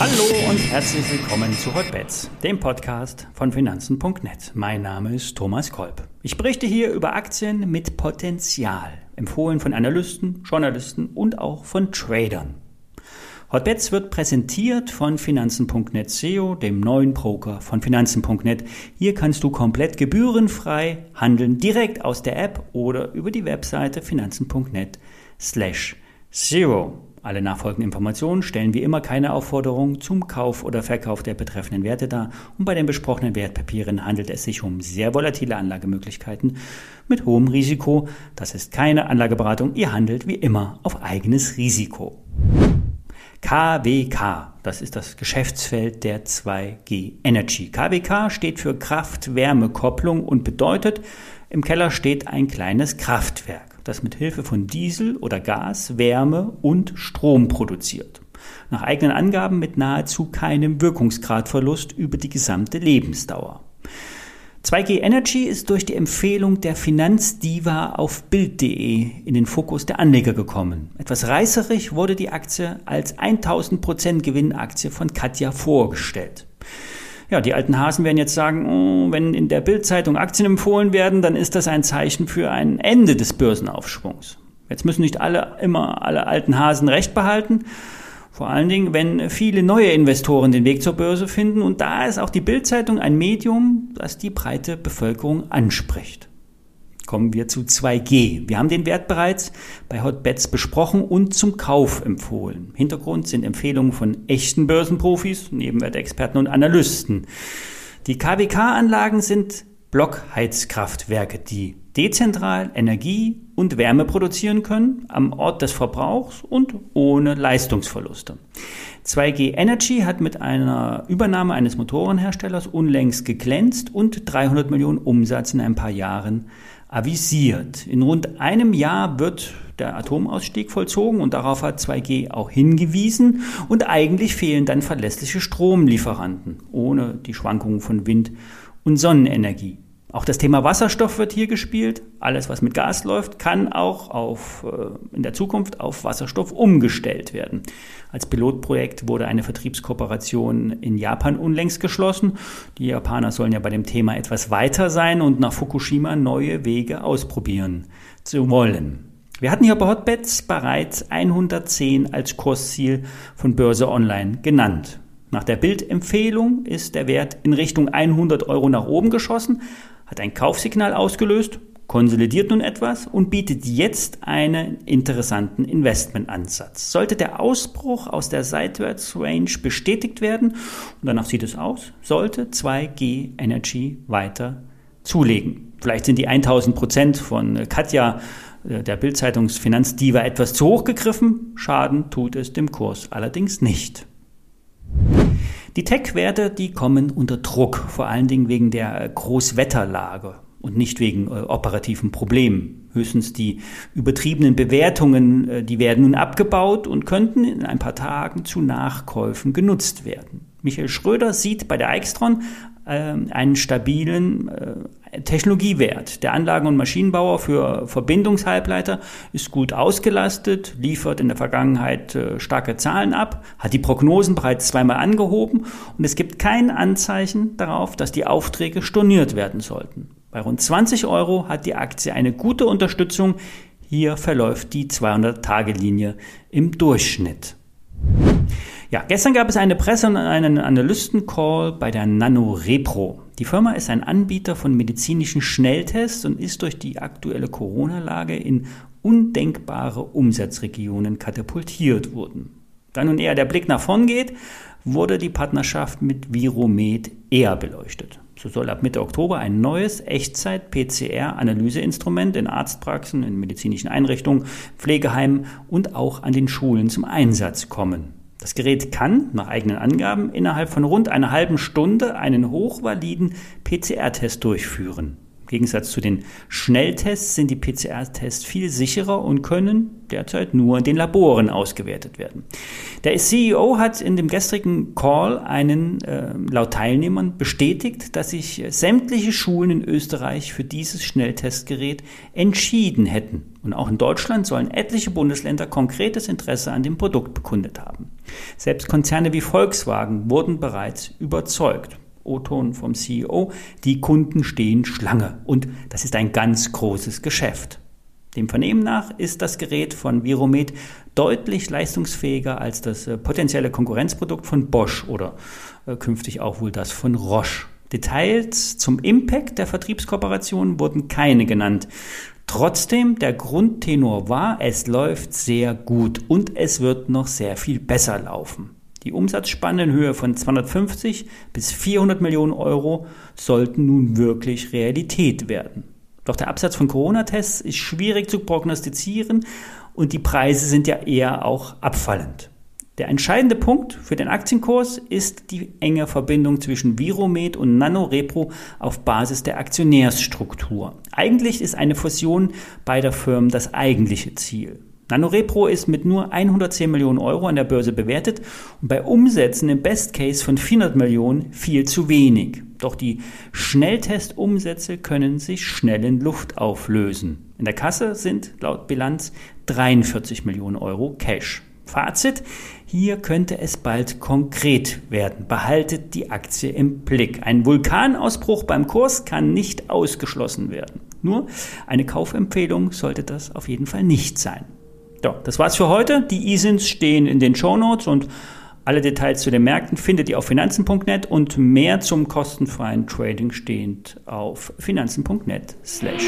Hallo und herzlich willkommen zu Hotbets, dem Podcast von Finanzen.net. Mein Name ist Thomas Kolb. Ich berichte hier über Aktien mit Potenzial, empfohlen von Analysten, Journalisten und auch von Tradern. Hotbets wird präsentiert von Finanzen.net SEO, dem neuen Broker von Finanzen.net. Hier kannst du komplett gebührenfrei handeln, direkt aus der App oder über die Webseite Finanzen.net slash SEO. Alle nachfolgenden Informationen stellen wie immer keine Aufforderung zum Kauf oder Verkauf der betreffenden Werte dar und bei den besprochenen Wertpapieren handelt es sich um sehr volatile Anlagemöglichkeiten mit hohem Risiko. Das ist keine Anlageberatung, ihr handelt wie immer auf eigenes Risiko. KWK, das ist das Geschäftsfeld der 2G Energy. KWK steht für Kraft-Wärme-Kopplung und bedeutet, im Keller steht ein kleines Kraftwerk, das mit Hilfe von Diesel oder Gas Wärme und Strom produziert. Nach eigenen Angaben mit nahezu keinem Wirkungsgradverlust über die gesamte Lebensdauer. 2G Energy ist durch die Empfehlung der Finanzdiva auf Bild.de in den Fokus der Anleger gekommen. Etwas reißerig wurde die Aktie als 1000% Gewinnaktie von Katja vorgestellt. Ja, die alten Hasen werden jetzt sagen, oh, wenn in der Bildzeitung Aktien empfohlen werden, dann ist das ein Zeichen für ein Ende des Börsenaufschwungs. Jetzt müssen nicht alle immer alle alten Hasen recht behalten. Vor allen Dingen, wenn viele neue Investoren den Weg zur Börse finden. Und da ist auch die Bildzeitung ein Medium, das die breite Bevölkerung anspricht. Kommen wir zu 2G. Wir haben den Wert bereits bei Hotbets besprochen und zum Kauf empfohlen. Hintergrund sind Empfehlungen von echten Börsenprofis, Nebenwertexperten und Analysten. Die KWK-Anlagen sind Blockheizkraftwerke, die dezentral Energie und Wärme produzieren können am Ort des Verbrauchs und ohne Leistungsverluste. 2G Energy hat mit einer Übernahme eines Motorenherstellers unlängst geglänzt und 300 Millionen Umsatz in ein paar Jahren avisiert. In rund einem Jahr wird der Atomausstieg vollzogen und darauf hat 2G auch hingewiesen und eigentlich fehlen dann verlässliche Stromlieferanten ohne die Schwankungen von Wind und Sonnenenergie. Auch das Thema Wasserstoff wird hier gespielt. Alles, was mit Gas läuft, kann auch auf, äh, in der Zukunft auf Wasserstoff umgestellt werden. Als Pilotprojekt wurde eine Vertriebskooperation in Japan unlängst geschlossen. Die Japaner sollen ja bei dem Thema etwas weiter sein und nach Fukushima neue Wege ausprobieren zu wollen. Wir hatten hier bei Hotbets bereits 110 als Kursziel von Börse Online genannt. Nach der Bildempfehlung ist der Wert in Richtung 100 Euro nach oben geschossen, hat ein Kaufsignal ausgelöst, konsolidiert nun etwas und bietet jetzt einen interessanten Investmentansatz. Sollte der Ausbruch aus der Seitwärtsrange bestätigt werden, und danach sieht es aus, sollte 2G Energy weiter zulegen. Vielleicht sind die 1000 Prozent von Katja äh, der Bildzeitungsfinanzdiva etwas zu hoch gegriffen. Schaden tut es dem Kurs allerdings nicht. Die Tech-Werte, die kommen unter Druck, vor allen Dingen wegen der Großwetterlage und nicht wegen äh, operativen Problemen. Höchstens die übertriebenen Bewertungen, äh, die werden nun abgebaut und könnten in ein paar Tagen zu Nachkäufen genutzt werden. Michael Schröder sieht bei der Eichstron äh, einen stabilen äh, Technologiewert. Der Anlagen- und Maschinenbauer für Verbindungshalbleiter ist gut ausgelastet, liefert in der Vergangenheit äh, starke Zahlen ab, hat die Prognosen bereits zweimal angehoben und es gibt kein Anzeichen darauf, dass die Aufträge storniert werden sollten. Bei rund 20 Euro hat die Aktie eine gute Unterstützung. Hier verläuft die 200-Tage-Linie im Durchschnitt. Ja, gestern gab es eine Presse- und einen Analysten-Call bei der NanoRepro. Die Firma ist ein Anbieter von medizinischen Schnelltests und ist durch die aktuelle Corona-Lage in undenkbare Umsatzregionen katapultiert worden. Da nun eher der Blick nach vorn geht, wurde die Partnerschaft mit Viromed eher beleuchtet. So soll ab Mitte Oktober ein neues Echtzeit-PCR-Analyseinstrument in Arztpraxen, in medizinischen Einrichtungen, Pflegeheimen und auch an den Schulen zum Einsatz kommen. Das Gerät kann, nach eigenen Angaben, innerhalb von rund einer halben Stunde einen hochvaliden PCR-Test durchführen. Gegensatz zu den Schnelltests sind die PCR-Tests viel sicherer und können derzeit nur in den Laboren ausgewertet werden. Der CEO hat in dem gestrigen Call einen äh, laut Teilnehmern bestätigt, dass sich sämtliche Schulen in Österreich für dieses Schnelltestgerät entschieden hätten. Und auch in Deutschland sollen etliche Bundesländer konkretes Interesse an dem Produkt bekundet haben. Selbst Konzerne wie Volkswagen wurden bereits überzeugt. O-Ton vom CEO, die Kunden stehen Schlange. Und das ist ein ganz großes Geschäft. Dem Vernehmen nach ist das Gerät von Viromed deutlich leistungsfähiger als das äh, potenzielle Konkurrenzprodukt von Bosch oder äh, künftig auch wohl das von Roche. Details zum Impact der Vertriebskooperation wurden keine genannt. Trotzdem, der Grundtenor war, es läuft sehr gut und es wird noch sehr viel besser laufen. Die Umsatzspanne in Höhe von 250 bis 400 Millionen Euro sollten nun wirklich Realität werden. Doch der Absatz von Corona-Tests ist schwierig zu prognostizieren und die Preise sind ja eher auch abfallend. Der entscheidende Punkt für den Aktienkurs ist die enge Verbindung zwischen Viromed und NanoRepro auf Basis der Aktionärsstruktur. Eigentlich ist eine Fusion beider Firmen das eigentliche Ziel. NanoRepro ist mit nur 110 Millionen Euro an der Börse bewertet und bei Umsätzen im Best Case von 400 Millionen viel zu wenig. Doch die Schnelltestumsätze können sich schnell in Luft auflösen. In der Kasse sind laut Bilanz 43 Millionen Euro Cash. Fazit, hier könnte es bald konkret werden. Behaltet die Aktie im Blick. Ein Vulkanausbruch beim Kurs kann nicht ausgeschlossen werden. Nur eine Kaufempfehlung sollte das auf jeden Fall nicht sein. So, das war's für heute. Die ISINs stehen in den Show Notes und alle Details zu den Märkten findet ihr auf finanzen.net und mehr zum kostenfreien Trading stehend auf finanzen.net slash.